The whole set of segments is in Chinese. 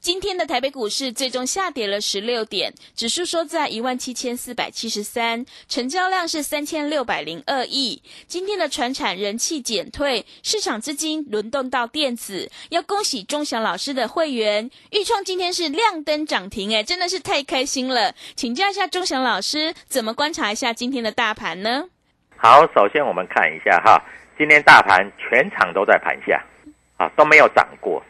今天的台北股市最终下跌了十六点，指数收在一万七千四百七十三，成交量是三千六百零二亿。今天的船产人气减退，市场资金轮动到电子，要恭喜钟祥老师的会员，预创今天是亮灯涨停，哎，真的是太开心了。请教一下钟祥老师，怎么观察一下今天的大盘呢？好，首先我们看一下哈，今天大盘全场都在盘下，啊都没有涨过。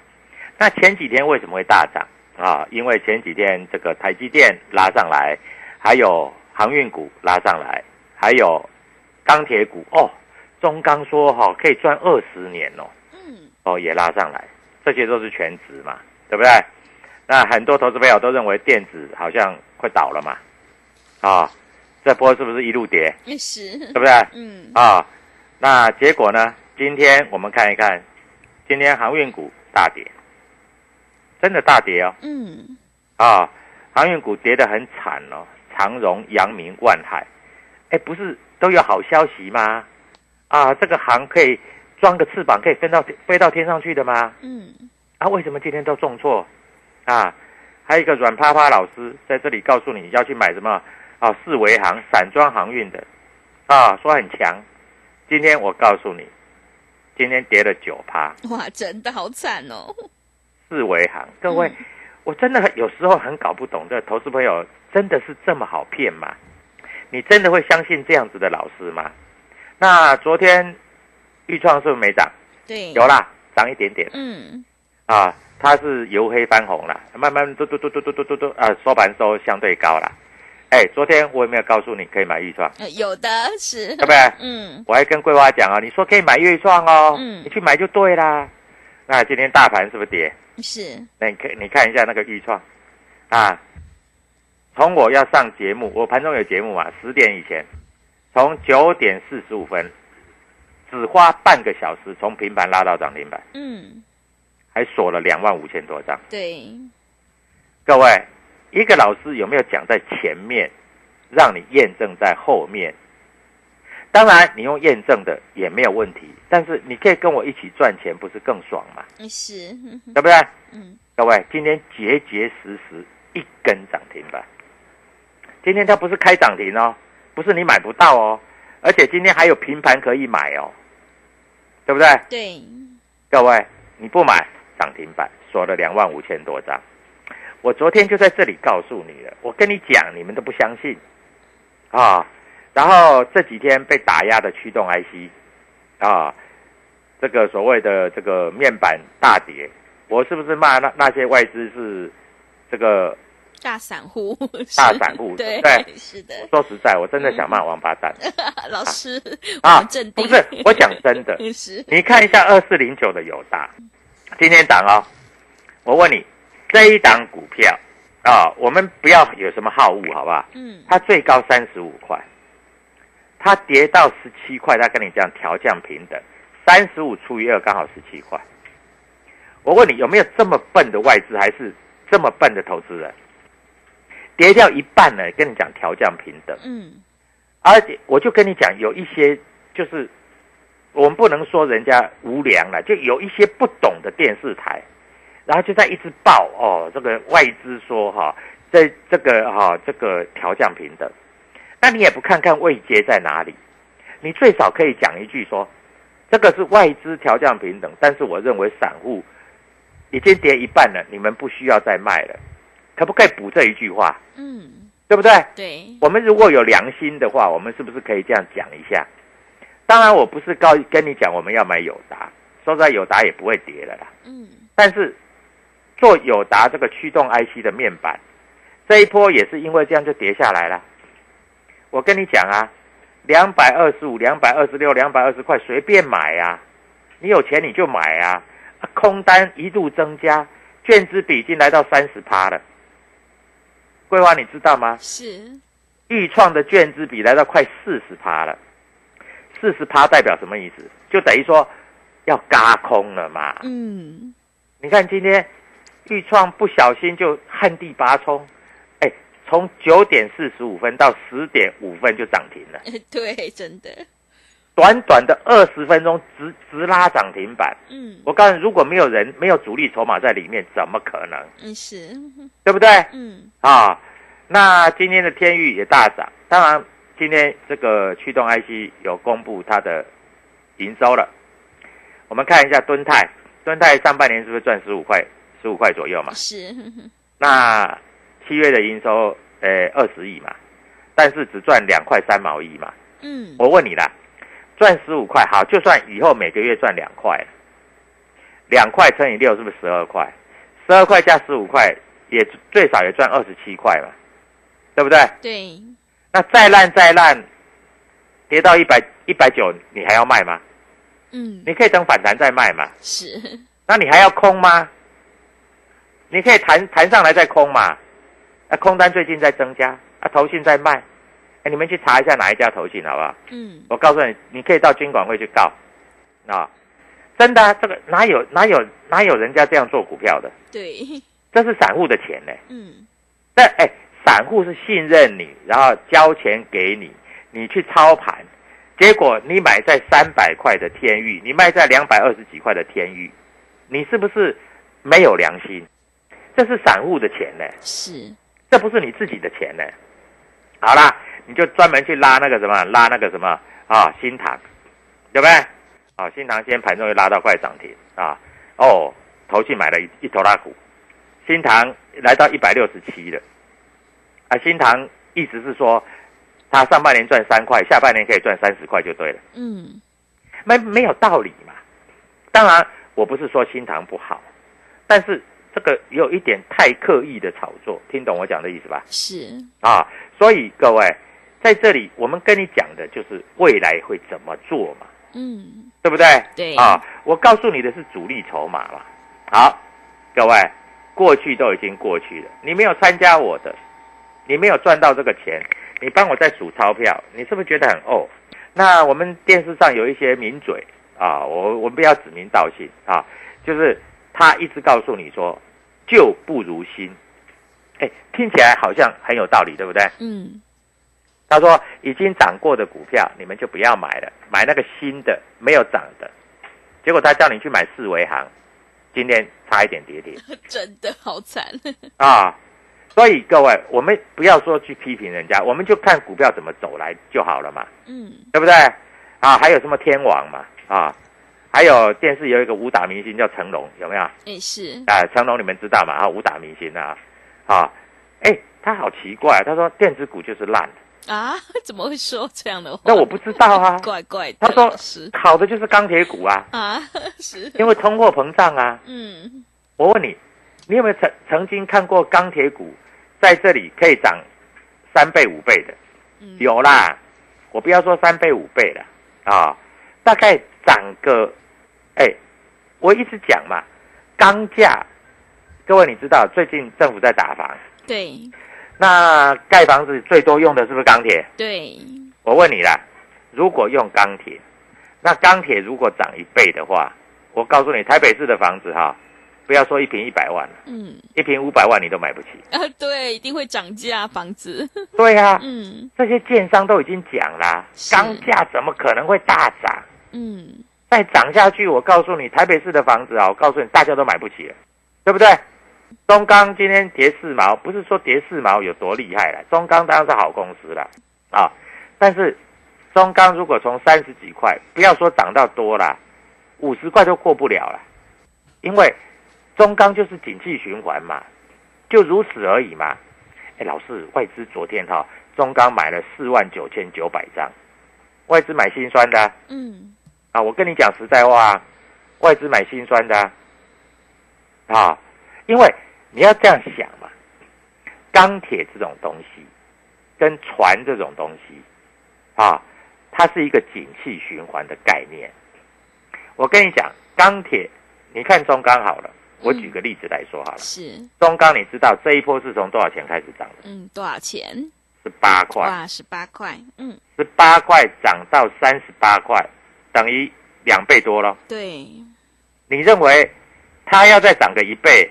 那前几天为什么会大涨啊？因为前几天这个台积电拉上来，还有航运股拉上来，还有钢铁股哦。中钢说哈可以赚二十年哦，嗯，哦也拉上来，这些都是全值嘛，对不对？那很多投资朋友都认为电子好像快倒了嘛，啊，这波是不是一路跌？是，对不对？嗯，啊，那结果呢？今天我们看一看，今天航运股大跌。真的大跌哦，嗯，啊，航运股跌得很惨哦，长荣、阳明、万海，哎，不是都有好消息吗？啊，这个航可以装个翅膀，可以飞到飞到天上去的吗？嗯，啊，为什么今天都重挫？啊，还有一个软趴趴老师在这里告诉你要去买什么啊，四维航散装航运的，啊，说很强，今天我告诉你，今天跌了九趴，哇，真的好惨哦。四维行，各位，我真的有时候很搞不懂，这投资朋友真的是这么好骗吗？你真的会相信这样子的老师吗？那昨天豫创是不是没涨？对，有啦，涨一点点。嗯，啊，它是由黑翻红了，慢慢嘟嘟嘟嘟嘟嘟嘟嘟啊，收盘收相对高了。哎，昨天我有没有告诉你可以买豫创？有的是，对不对？嗯，我还跟桂花讲啊，你说可以买豫创哦，嗯你去买就对啦。那今天大盘是不是跌？是，那你看，你看一下那个预创，啊，从我要上节目，我盘中有节目嘛，十点以前，从九点四十五分，只花半个小时从平盘拉到涨停板，嗯，还锁了两万五千多张。对，各位，一个老师有没有讲在前面，让你验证在后面？当然，你用验证的也没有问题，但是你可以跟我一起赚钱，不是更爽吗？是，对不对？嗯，各位，今天结结实实一根涨停板。今天它不是开涨停哦，不是你买不到哦，而且今天还有平盘可以买哦，对不对？对，各位，你不买涨停板，锁了两万五千多张。我昨天就在这里告诉你了，我跟你讲，你们都不相信啊。然后这几天被打压的驱动 IC 啊，这个所谓的这个面板大跌，我是不是骂那那些外资是这个大散户，大散户 对对是的，说实在，我真的想骂王八蛋。老师，啊镇！定，不是，我讲真的，你看一下二四零九的友达，今天涨哦。我问你，这一档股票啊，我们不要有什么好恶，好不好？嗯，它最高三十五块，它跌到十七块，它跟你讲调降平等，三十五除以二刚好十七块。我问你，有没有这么笨的外资，还是这么笨的投资人？跌掉一半呢，跟你讲调降平等，嗯，而且我就跟你讲，有一些就是我们不能说人家无良了，就有一些不懂的电视台，然后就在一直报哦，这个外资说哈，在这个哈这个调降平等，那你也不看看位阶在哪里，你最少可以讲一句说，这个是外资调降平等，但是我认为散户已经跌一半了，你们不需要再卖了，可不可以补这一句话？嗯，对不对？对，我们如果有良心的话，我们是不是可以这样讲一下？当然，我不是告跟你讲我们要买友达，说实在，友达也不会跌了啦。嗯，但是做友达这个驱动 IC 的面板，这一波也是因为这样就跌下来了。我跟你讲啊，两百二十五、两百二十六、两百二十块随便买啊、你有钱你就买啊。啊空单一度增加，券资比已经来到三十趴了。桂花，你知道吗？是，豫创的券资比来到快四十趴了，四十趴代表什么意思？就等于说要嘎空了嘛。嗯，你看今天豫创不小心就旱地拔葱，哎，从九点四十五分到十点五分就涨停了，对，真的，短短的二十分钟直直拉涨停板。嗯，我告诉你，如果没有人没有主力筹码在里面，怎么可能？嗯是，对不对？嗯，啊，那今天的天域也大涨，当然今天这个驱动 IC 有公布它的营收了。我们看一下敦泰，敦泰上半年是不是赚十五块，十五块左右嘛？是，那七月的营收呃二十亿嘛，但是只赚两块三毛一嘛。嗯，我问你啦，赚十五块好，就算以后每个月赚两块，两块乘以六是不是十二块？十二块加十五块，也最少也赚二十七块嘛，对不对？对，那再烂再烂，跌到一百一百九，你还要卖吗？嗯，你可以等反弹再卖嘛。是，那你还要空吗？你可以弹弹上来再空嘛。啊，空单最近在增加，啊，投信在卖。哎，你们去查一下哪一家投信好不好？嗯，我告诉你，你可以到军管会去告，啊，真的、啊，这个哪有哪有哪有人家这样做股票的？对，这是散户的钱呢。嗯，但哎，散户是信任你，然后交钱给你，你去操盘，结果你买在三百块的天域，你卖在两百二十几块的天域，你是不是没有良心？这是散户的钱呢，是，这不是你自己的钱呢。好啦，你就专门去拉那个什么，拉那个什么啊，新塘，对不对？啊，新塘今天盘中又拉到快涨停啊，哦，投去买了一一头拉股，新塘来到一百六十七了，啊，新塘意思是说，他上半年赚三块，下半年可以赚三十块就对了，嗯，没没有道理嘛。当然，我不是说新塘不好，但是这个有一点太刻意的炒作，听懂我讲的意思吧？是，啊，所以各位在这里，我们跟你讲的就是未来会怎么做嘛，嗯，对不对？对啊，我告诉你的是主力筹码嘛。好，各位，过去都已经过去了，你没有参加我的，你没有赚到这个钱，你帮我在数钞票，你是不是觉得很哦？那我们电视上有一些名嘴啊，我我们不要指名道姓啊，就是他一直告诉你说旧不如新，哎，听起来好像很有道理，对不对？嗯，他说已经涨过的股票你们就不要买了，买那个新的没有涨的。结果他叫你去买四维行，今天差一点跌停 真的好惨，啊！所以各位，我们不要说去批评人家，我们就看股票怎么走来就好了嘛，嗯，对不对？啊，还有什么天王嘛，啊，还有电视有一个武打明星叫成龙，有没有？哎是，啊，成龙你们知道嘛？啊，武打明星啊，啊，哎，他好奇怪，他说电子股就是烂，啊，怎么会说这样的话？那我不知道啊。怪怪的，他说老师好的就是钢铁股啊，啊，是，因为通货膨胀啊。嗯，我问你，你有没有曾曾经看过钢铁股在这里可以涨三倍五倍的，嗯有啦。我不要说三倍五倍了啊，大概涨个，哎，我一直讲嘛，钢价，各位你知道最近政府在打房，对。那盖房子最多用的是不是钢铁？对，我问你啦，如果用钢铁，那钢铁如果涨一倍的话，我告诉你，台北市的房子哈，不要说一平一百万了，嗯。一平五百万你都买不起。啊对，一定会涨价房子，对呀、嗯。这些建商都已经讲啦，是。钢价怎么可能会大涨？嗯再涨下去，我告诉你，台北市的房子啊，我告诉你，大家都买不起了，对不对？中钢今天跌四毛，不是说跌四毛有多厉害了，中钢当然是好公司了啊，但是中钢如果从三十几块，不要说涨到多了，五十块都过不了了，因为中钢就是景气循环嘛，就如此而已嘛。哎，老师，外资昨天哈、中钢买了四万九千九百张，外资买心酸的啊、嗯啊，我跟你讲实在话啊，外资买心酸的啊，啊因为你要这样想嘛，钢铁这种东西跟船这种东西啊，它是一个景气循环的概念。我跟你讲，钢铁，你看中钢好了，我举个例子来说好了，是中钢你知道这一波是从多少钱开始涨的？嗯多少钱？是八块，哇十八块，嗯十八块涨到三十八块，等于两倍多了。对，你认为它要再涨个一倍，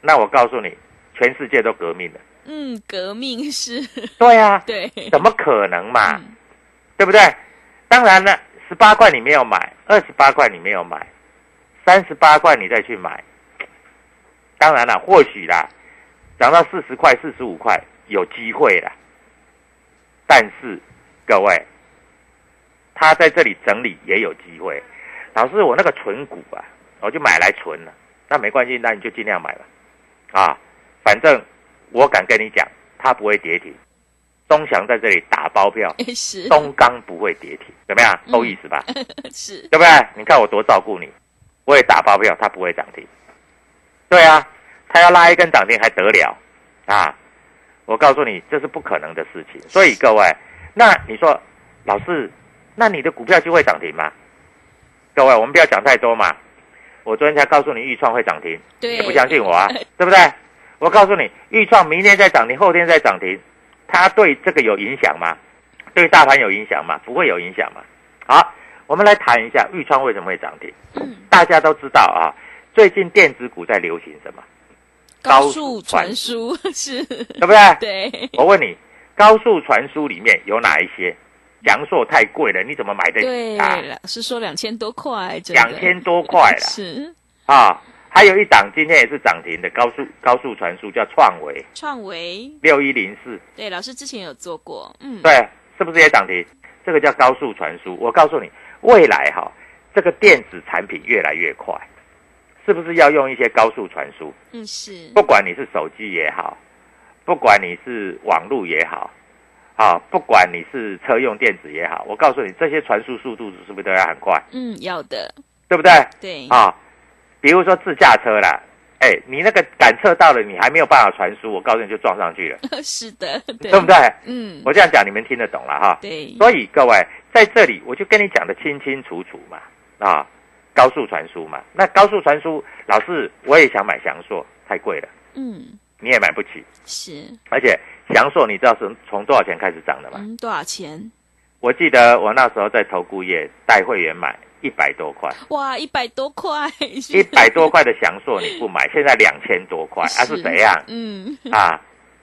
那我告诉你，全世界都革命了。嗯革命是，对啊，对，怎么可能嘛？嗯对不对？当然了，十八块你没有买，二十八块你没有买，三十八块你再去买，当然了，或许啦，涨到四十块、四十五块有机会啦。但是各位，他在这里整理也有机会。老师，我那个存股啊，我就买来存了，那没关系，那你就尽量买吧。啊，反正我敢跟你讲，它不会跌停。东翔在这里打包票，是东钢不会跌停，怎么样？嗯够意思吧？是，对不对？你看我多照顾你，我也打包票，它不会涨停。对啊，它要拉一根涨停还得了啊？我告诉你，这是不可能的事情。所以各位，那你说，老师，那你的股票就会涨停吗？各位，我们不要讲太多嘛。我昨天才告诉你，豫创会涨停，对你不相信我啊？对不对？我告诉你，豫创明天再涨停，后天再涨停，它对这个有影响吗？对大盘有影响吗？不会有影响嘛。好，我们来谈一下豫创为什么会涨停。嗯大家都知道啊，最近电子股在流行什么？高高速传输是，对不对？对我问你，高速传输里面有哪一些？阳朔太贵了，你怎么买得对，起啊？老师说两千多块，两千多块了是啊！还有一档今天也是涨停的高速高速传输，叫创维创维，六一零四，对，老师之前有做过，嗯，对，是不是也涨停？这个叫高速传输。我告诉你，未来哈、这个电子产品越来越快，是不是要用一些高速传输？嗯是，不管你是手机也好，不管你是网络也好，啊，不管你是车用电子也好，我告诉你，这些传输速度是不是都要很快，嗯要的，对不对？对，啊，比如说自驾车啦，哎，你那个感测到了，你还没有办法传输，我告诉你就撞上去了，是的，对对不对？嗯，我这样讲你们听得懂了哈。对，所以各位在这里，我就跟你讲的清清楚楚嘛，啊，高速传输嘛。那高速传输，老师我也想买翔硕，太贵了，嗯你也买不起。是，而且翔硕你知道是从多少钱开始涨的吗？嗯多少钱？我记得我那时候在投顾业带会员买一百多块，哇，一百多块，一百多块的祥硕你不买，现在两千多块，啊是怎样嗯啊？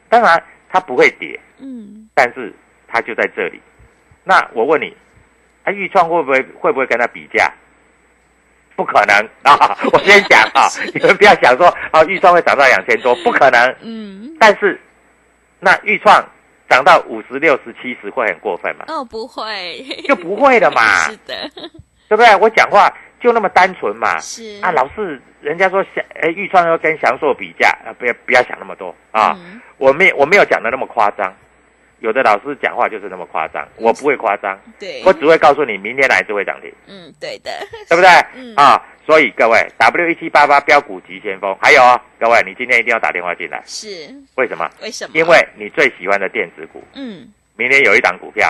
当然它不会跌，嗯，但是它就在这里。那我问你，啊，豫创会不会会不会跟它比价？不可能 啊！我先讲啊，你们不要想说啊，豫创会涨到两千多，不可能。嗯，但是那预创涨到五十六十七十会很过分吗？哦，不会，就不会了嘛，是的，对不对？我讲话就那么单纯嘛。是啊，老是人家说想，哎，预创要跟翔硕比价啊，不要不要想那么多啊。嗯我没我没有讲的那么夸张，有的老师讲话就是那么夸张，我不会夸张，对，我只会告诉你明天哪一只会涨停，嗯，对的，对不对？嗯。啊，所以各位 W 一七八八标股急先锋，还有哦，各位你今天一定要打电话进来，是。为什么？为什么？因为你最喜欢的电子股，嗯。明天有一档股票，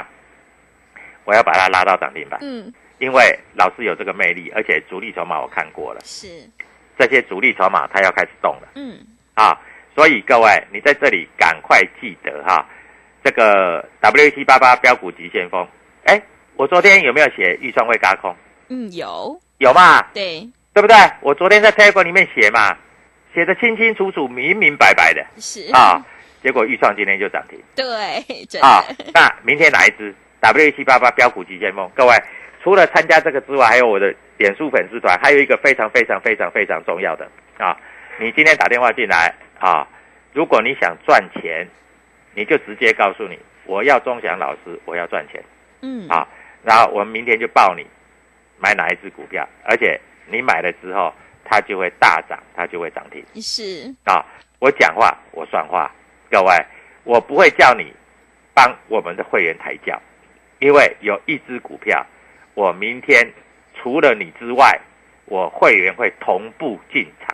我要把它拉到涨停板，嗯。因为老师有这个魅力，而且主力筹码我看过了，是。这些主力筹码它要开始动了。嗯。啊，所以各位，你在这里赶快记得哈，这个 W 七八八标股急先锋。哎，我昨天有没有写预算会嘎空？嗯有有嘛，对对不对？我昨天在 Telegram 里面写嘛，写的清清楚楚、明明白白的是啊。结果预算今天就涨停对真啊的。那明天哪一支 W 七八八标股急先锋？各位，除了参加这个之外，还有我的脸书粉丝团，还有一个非常非常非常非常重要的啊！你今天打电话进来啊，如果你想赚钱，你就直接告诉你，我要钟祥老师，我要赚钱嗯啊！然后我们明天就报你买哪一只股票，而且你买了之后，它就会大涨，它就会涨停是啊！我讲话我算话，各位，我不会叫你帮我们的会员抬轿，因为有一只股票，我明天除了你之外，我会员会同步进场，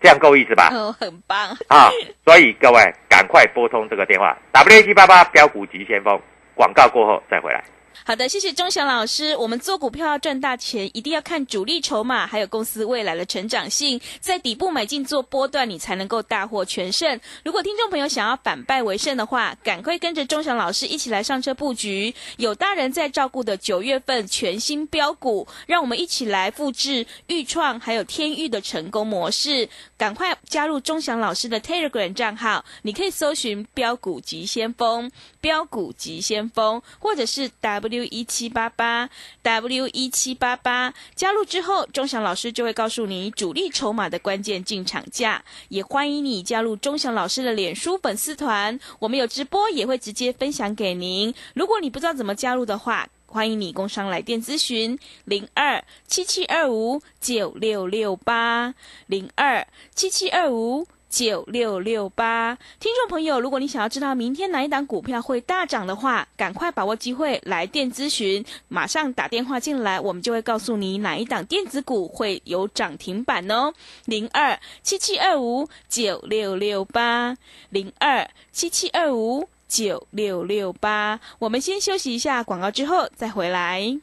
这样够意思吧？哦很棒啊，所以各位赶快拨通这个电话，W 七八八标股急先锋，广告过后再回来。好的，谢谢钟祥老师。我们做股票要赚大钱，一定要看主力筹码，还有公司未来的成长性，在底部买进做波段，你才能够大获全胜。如果听众朋友想要反败为胜的话，赶快跟着钟祥老师一起来上车布局，有大人在照顾的九月份全新标股，让我们一起来复制豫创还有天域的成功模式。赶快加入钟祥老师的 Telegram 账号，你可以搜寻“标股急先锋”、“标股急先锋”，或者是 W 一七八八 W 一七八八。加入之后，钟祥老师就会告诉你主力筹码的关键进场价。也欢迎你加入钟祥老师的脸书粉丝团，我们有直播，也会直接分享给您。如果你不知道怎么加入的话，欢迎你工商来电咨询零二七七二五九六六八零二七七二五九六六八。听众朋友，如果你想要知道明天哪一档股票会大涨的话，赶快把握机会来电咨询，马上打电话进来，我们就会告诉你哪一档电子股会有涨停板哦。零二七七二五九六六八零二七七二五。九六六八，我们先休息一下广告，之后再回来。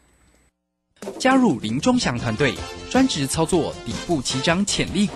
加入林忠祥团队，专职操作底部起涨潜力股，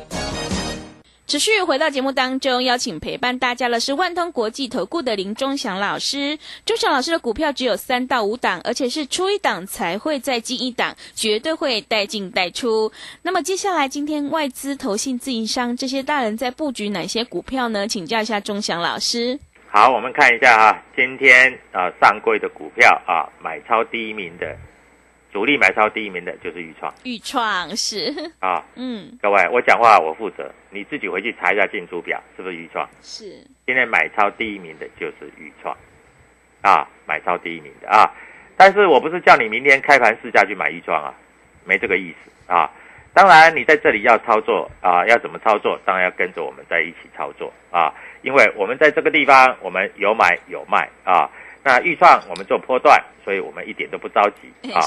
持续回到节目当中，邀请陪伴大家的是万通国际投顾的林忠祥老师。忠祥老师的股票只有三到五档，而且是出一档才会再进一档，绝对会带进带出。那么接下来，今天外资、投信、自营商这些大人在布局哪些股票呢？请教一下忠祥老师。好，我们看一下啊，今天啊、上柜的股票啊，买超第一名的，主力买超第一名的就是豫创豫创是，啊。嗯，各位，我讲话我负责，你自己回去查一下进出表，是不是豫创？是，今天买超第一名的就是豫创，啊，买超第一名的啊。但是我不是叫你明天开盘试价去买豫创啊，没这个意思啊。当然，你在这里要操作啊，要怎么操作？当然要跟着我们在一起操作啊，因为我们在这个地方我们有买有卖啊。那豫创我们做波段，所以我们一点都不着急啊。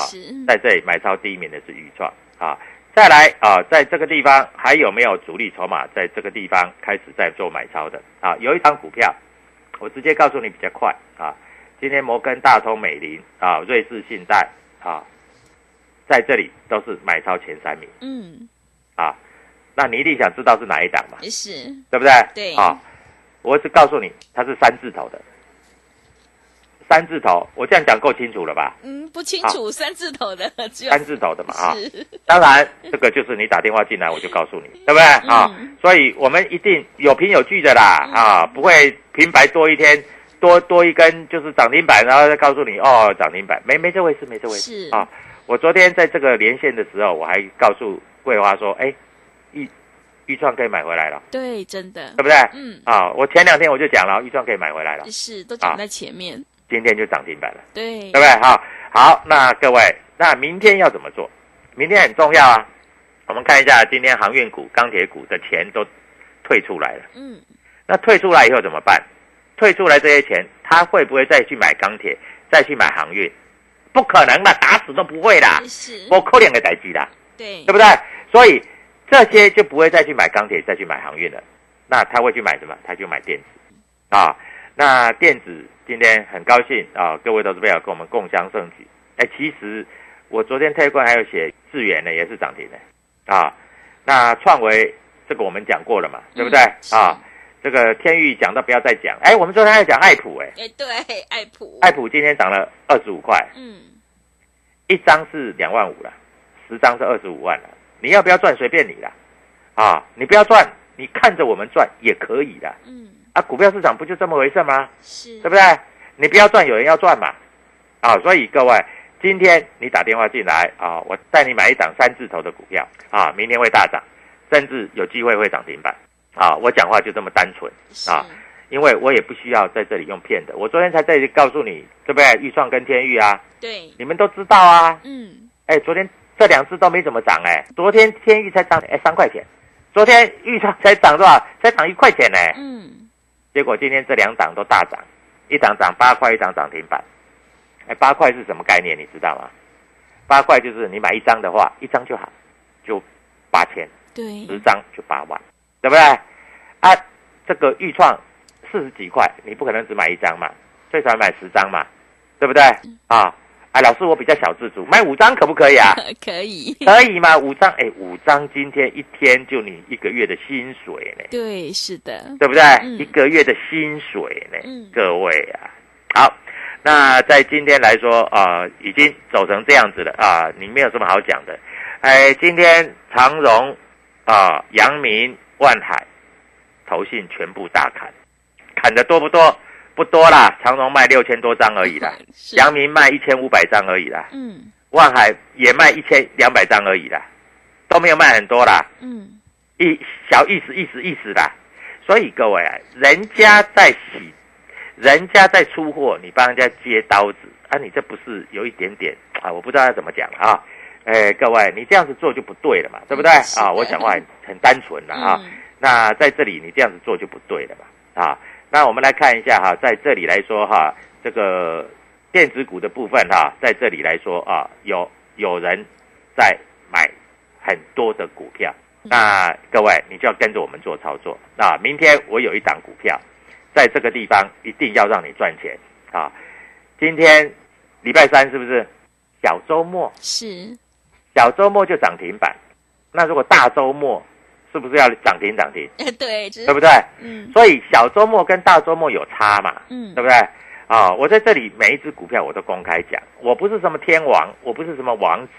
在这里买超第一名的是豫创啊。再来啊，在这个地方还有没有主力筹码在这个地方开始在做买超的啊？有一张股票，我直接告诉你比较快啊。今天摩根大通、美林啊、瑞士信贷啊，在这里都是买超前三名嗯，啊。那你一定想知道是哪一档嘛？是，对不对？对啊，我只告诉你，它是三字头的，三字头，我这样讲够清楚了吧？嗯，不清楚三字头的，只有三字头的嘛啊。是，当然，这个就是你打电话进来，我就告诉你，对不对？啊？嗯所以我们一定有凭有据的啦啊，不会平白多一天多多一根就是涨停板，然后再告诉你哦涨停板，没没这回事，没这回事。啊。我昨天在这个连线的时候，我还告诉桂花说，哎，预预创可以买回来了，对，真的。对，不对？嗯，啊，我前两天我就讲了，预创可以买回来了，是都讲在前面，今天就涨停板了，对对不，对？好，好，那各位，那明天要怎么做？明天很重要啊。我们看一下今天航运股、钢铁股的钱都退出来了，嗯，那退出来以后怎么办？退出来这些钱，他会不会再去买钢铁，再去买航运？不可能的，打死都不会的，是，我扣两个台机的。对对，不对？所以这些就不会再去买钢铁，再去买航运了。那他会去买什么？他就买电子啊。那电子今天很高兴啊，各位投资朋友跟我们共襄盛举。哎，其实我昨天特观还有写智源呢，也是涨停的啊。那创维这个我们讲过了嘛，对不对、是啊？这个天域讲到不要再讲。哎，我们昨天还讲爱普，哎，哎，对，爱普，爱普今天涨了二十五块，嗯，一张是两万五了，十张是二十五万了。你要不要赚随便你了，啊，你不要赚，你看着我们赚也可以的嗯，啊。股票市场不就这么回事吗？是，对不对？你不要赚，有人要赚嘛，啊，所以各位，今天你打电话进来啊，我带你买一档三字头的股票啊，明天会大涨，甚至有机会会涨停板啊。我讲话就这么单纯啊，因为我也不需要在这里用骗的。我昨天才在这里告诉你，对不对？预创跟天域啊，对，你们都知道啊。嗯，哎，昨天这两只都没怎么涨哎，昨天天域才涨哎三块钱，昨天预创才涨多少？才涨一块钱呢。嗯，结果今天这两档都大涨，一档涨八块，一档涨停板。哎，八块是什么概念？你知道吗？八块就是你买一张的话，一张就好，就八千，对，十张就八万，对不对？啊，这个预创四十几块，你不可能只买一张嘛，最少买十张嘛，对不对？啊，啊，老师我比较小自主，买五张可不可以啊？可以，可以吗？五张，哎，五张今天一天就你一个月的薪水呢，对，是的，对不对？嗯一个月的薪水呢，嗯各位啊，好，那在今天来说啊、呃已经走成这样子了啊、你没有什么好讲的。哎，今天长荣啊、阳明、万海、投信全部大砍，砍的多不多？不多啦，长荣卖六千多张而已啦，是阳明卖一千五百张而已啦，嗯万海也卖一千两百张而已啦，都没有卖很多啦。嗯，一小意思意思意思啦。所以各位啊，人家在洗，人家在出货，你帮人家接刀子啊，你这不是有一点点啊？我不知道要怎么讲了啊。哎，各位，你这样子做就不对了嘛，对不对啊？我讲话很很单纯了啊。嗯那在这里你这样子做就不对了嘛啊。那我们来看一下哈，在这里来说哈，这个电子股的部分哈，在这里来说啊，有有人在买很多的股票。那各位，你就要跟着我们做操作。那明天我有一档股票，在这个地方一定要让你赚钱啊！今天礼拜三是不是小周末？是，小周末就涨停板。那如果大周末，是不是要涨停涨停？对，对不对？嗯所以小周末跟大周末有差嘛，嗯对不对？啊，我在这里每一只股票我都公开讲，我不是什么天王，我不是什么王子，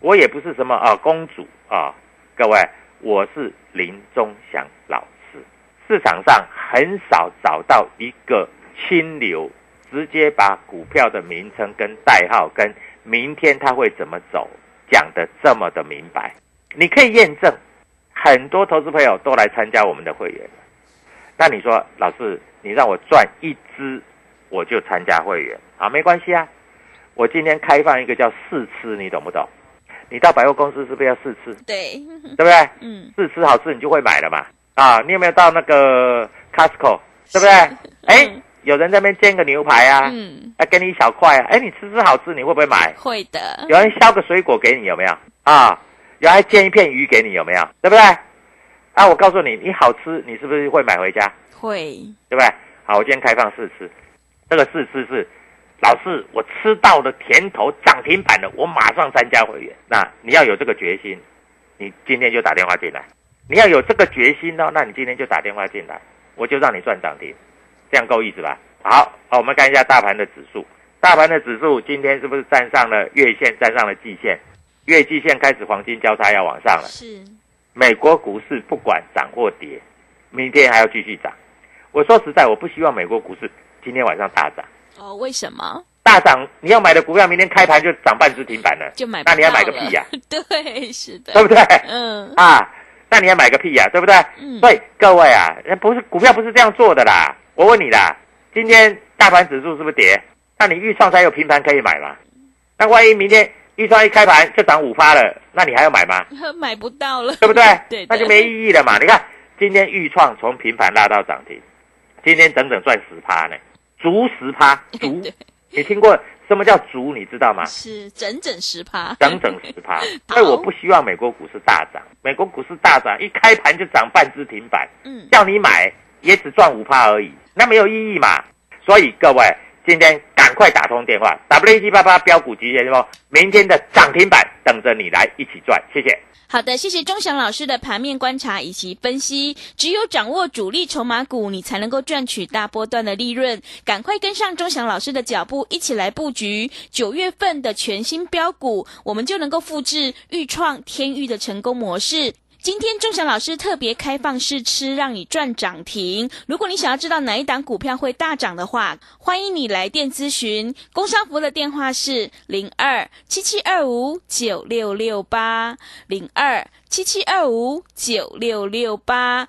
我也不是什么啊公主啊，各位，我是林中祥老师。市场上很少找到一个清流，直接把股票的名称跟代号跟明天它会怎么走讲的这么的明白。你可以验证，很多投资朋友都来参加我们的会员。那你说，老师，你让我赚一支，我就参加会员啊？没关系啊，我今天开放一个叫试吃，你懂不懂？你到百货公司是不是要试吃？对，对不对？嗯，试吃好吃，你就会买了嘛。啊，你有没有到那个 Costco？对不对？哎，有人在那边煎个牛排啊，嗯，啊，给你一小块啊，哎，你吃吃好吃，你会不会买？会的，有人削个水果给你，有没有？啊，有人还煎一片鱼给你，有没有？对不对？啊，我告诉你，你好吃，你是不是会买回家？会，对不对？好，我今天开放试吃，这个试吃是，老师，我吃到了甜头，涨停板了，我马上参加会员。那你要有这个决心，你今天就打电话进来。你要有这个决心哦，那你今天就打电话进来，我就让你赚涨停，这样够意思吧？好，好，我们看一下大盘的指数，大盘的指数今天是不是站上了月线，站上了季线？月季线开始黄金交叉要往上了。是，美国股市不管涨或跌，明天还要继续涨。我说实在，我不希望美国股市今天晚上大涨，哦，为什么？大涨，你要买的股票明天开盘就涨半只停板了，就买不那你要买个屁呀、对，是的，对不对？嗯啊，那你要买个屁呀、对不对？嗯所以各位啊，不是股票不是这样做的啦。我问你啦，今天大盘指数是不是跌？那你预创才有平盘可以买嘛？那万一明天预创一开盘就涨五发了，那你还要买吗？买不到了，对不 对？对，那就没意义了嘛。你看今天预创从平盘拉到涨停，今天整整赚十趴呢，足十趴，足。你听过什么叫足？你知道吗？是整整十趴，整整十趴。所以我不希望美国股市大涨，美国股市大涨一开盘就涨半只停板，嗯，叫你买也只赚五趴而已，那没有意义嘛。所以各位今天赶快打通电话，W 一七八八标股急先锋，明天的涨停板等着你来一起赚，谢谢。好的，谢谢钟祥老师的盘面观察以及分析。只有掌握主力筹码股，你才能够赚取大波段的利润。赶快跟上钟祥老师的脚步，一起来布局九月份的全新标股，我们就能够复制豫创、天域的成功模式。今天钟祥老师特别开放试吃，让你赚涨停。如果你想要知道哪一档股票会大涨的话，欢迎你来电咨询。工商服的电话是零二七七二五九六六八零二七七二五九六六八。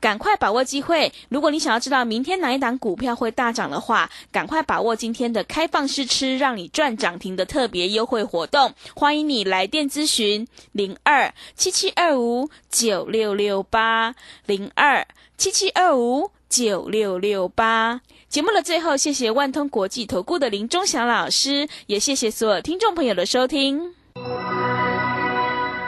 赶快把握机会！如果你想要知道明天哪一档股票会大涨的话，赶快把握今天的开放试吃，让你赚涨停的特别优惠活动。欢迎你来电咨询零二七七二五九六六八零二七七二五九六六八。节目的最后，谢谢万通国际投顾的林忠祥老师，也谢谢所有听众朋友的收听。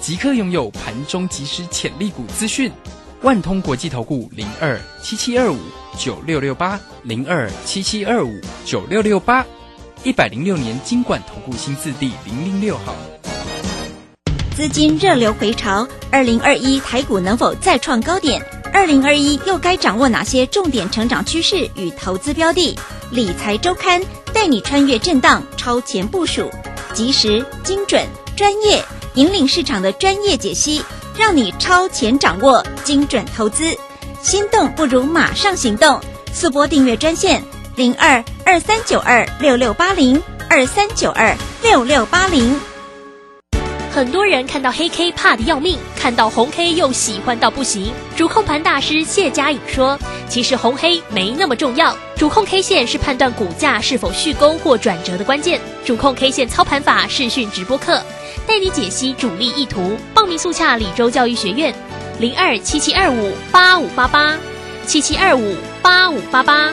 即刻拥有盘中即时潜力股资讯。万通国际投顾零二七七二五九六六八零二七七二五九六六八，一百零六年经管投顾新字第零零六号。资金热流回潮，二零二一台股能否再创高点？二零二一又该掌握哪些重点成长趋势与投资标的？理财周刊带你穿越震荡，超前部署，及时、精准、专业，引领市场的专业解析，让你超前掌握精准投资。心动不如马上行动，速拨订阅专线零二二三九二六六八零二三九二六六八零。很多人看到黑 K 怕得要命，看到红 K 又喜欢到不行。主控盘大师谢佳颖说：“其实红黑没那么重要，主控 K 线是判断股价是否续攻或转折的关键。主控 K 线操盘法视讯直播课，带你解析主力意图。报名速洽李州教育学院，零二七七二五八五八八，七七二五八五八八。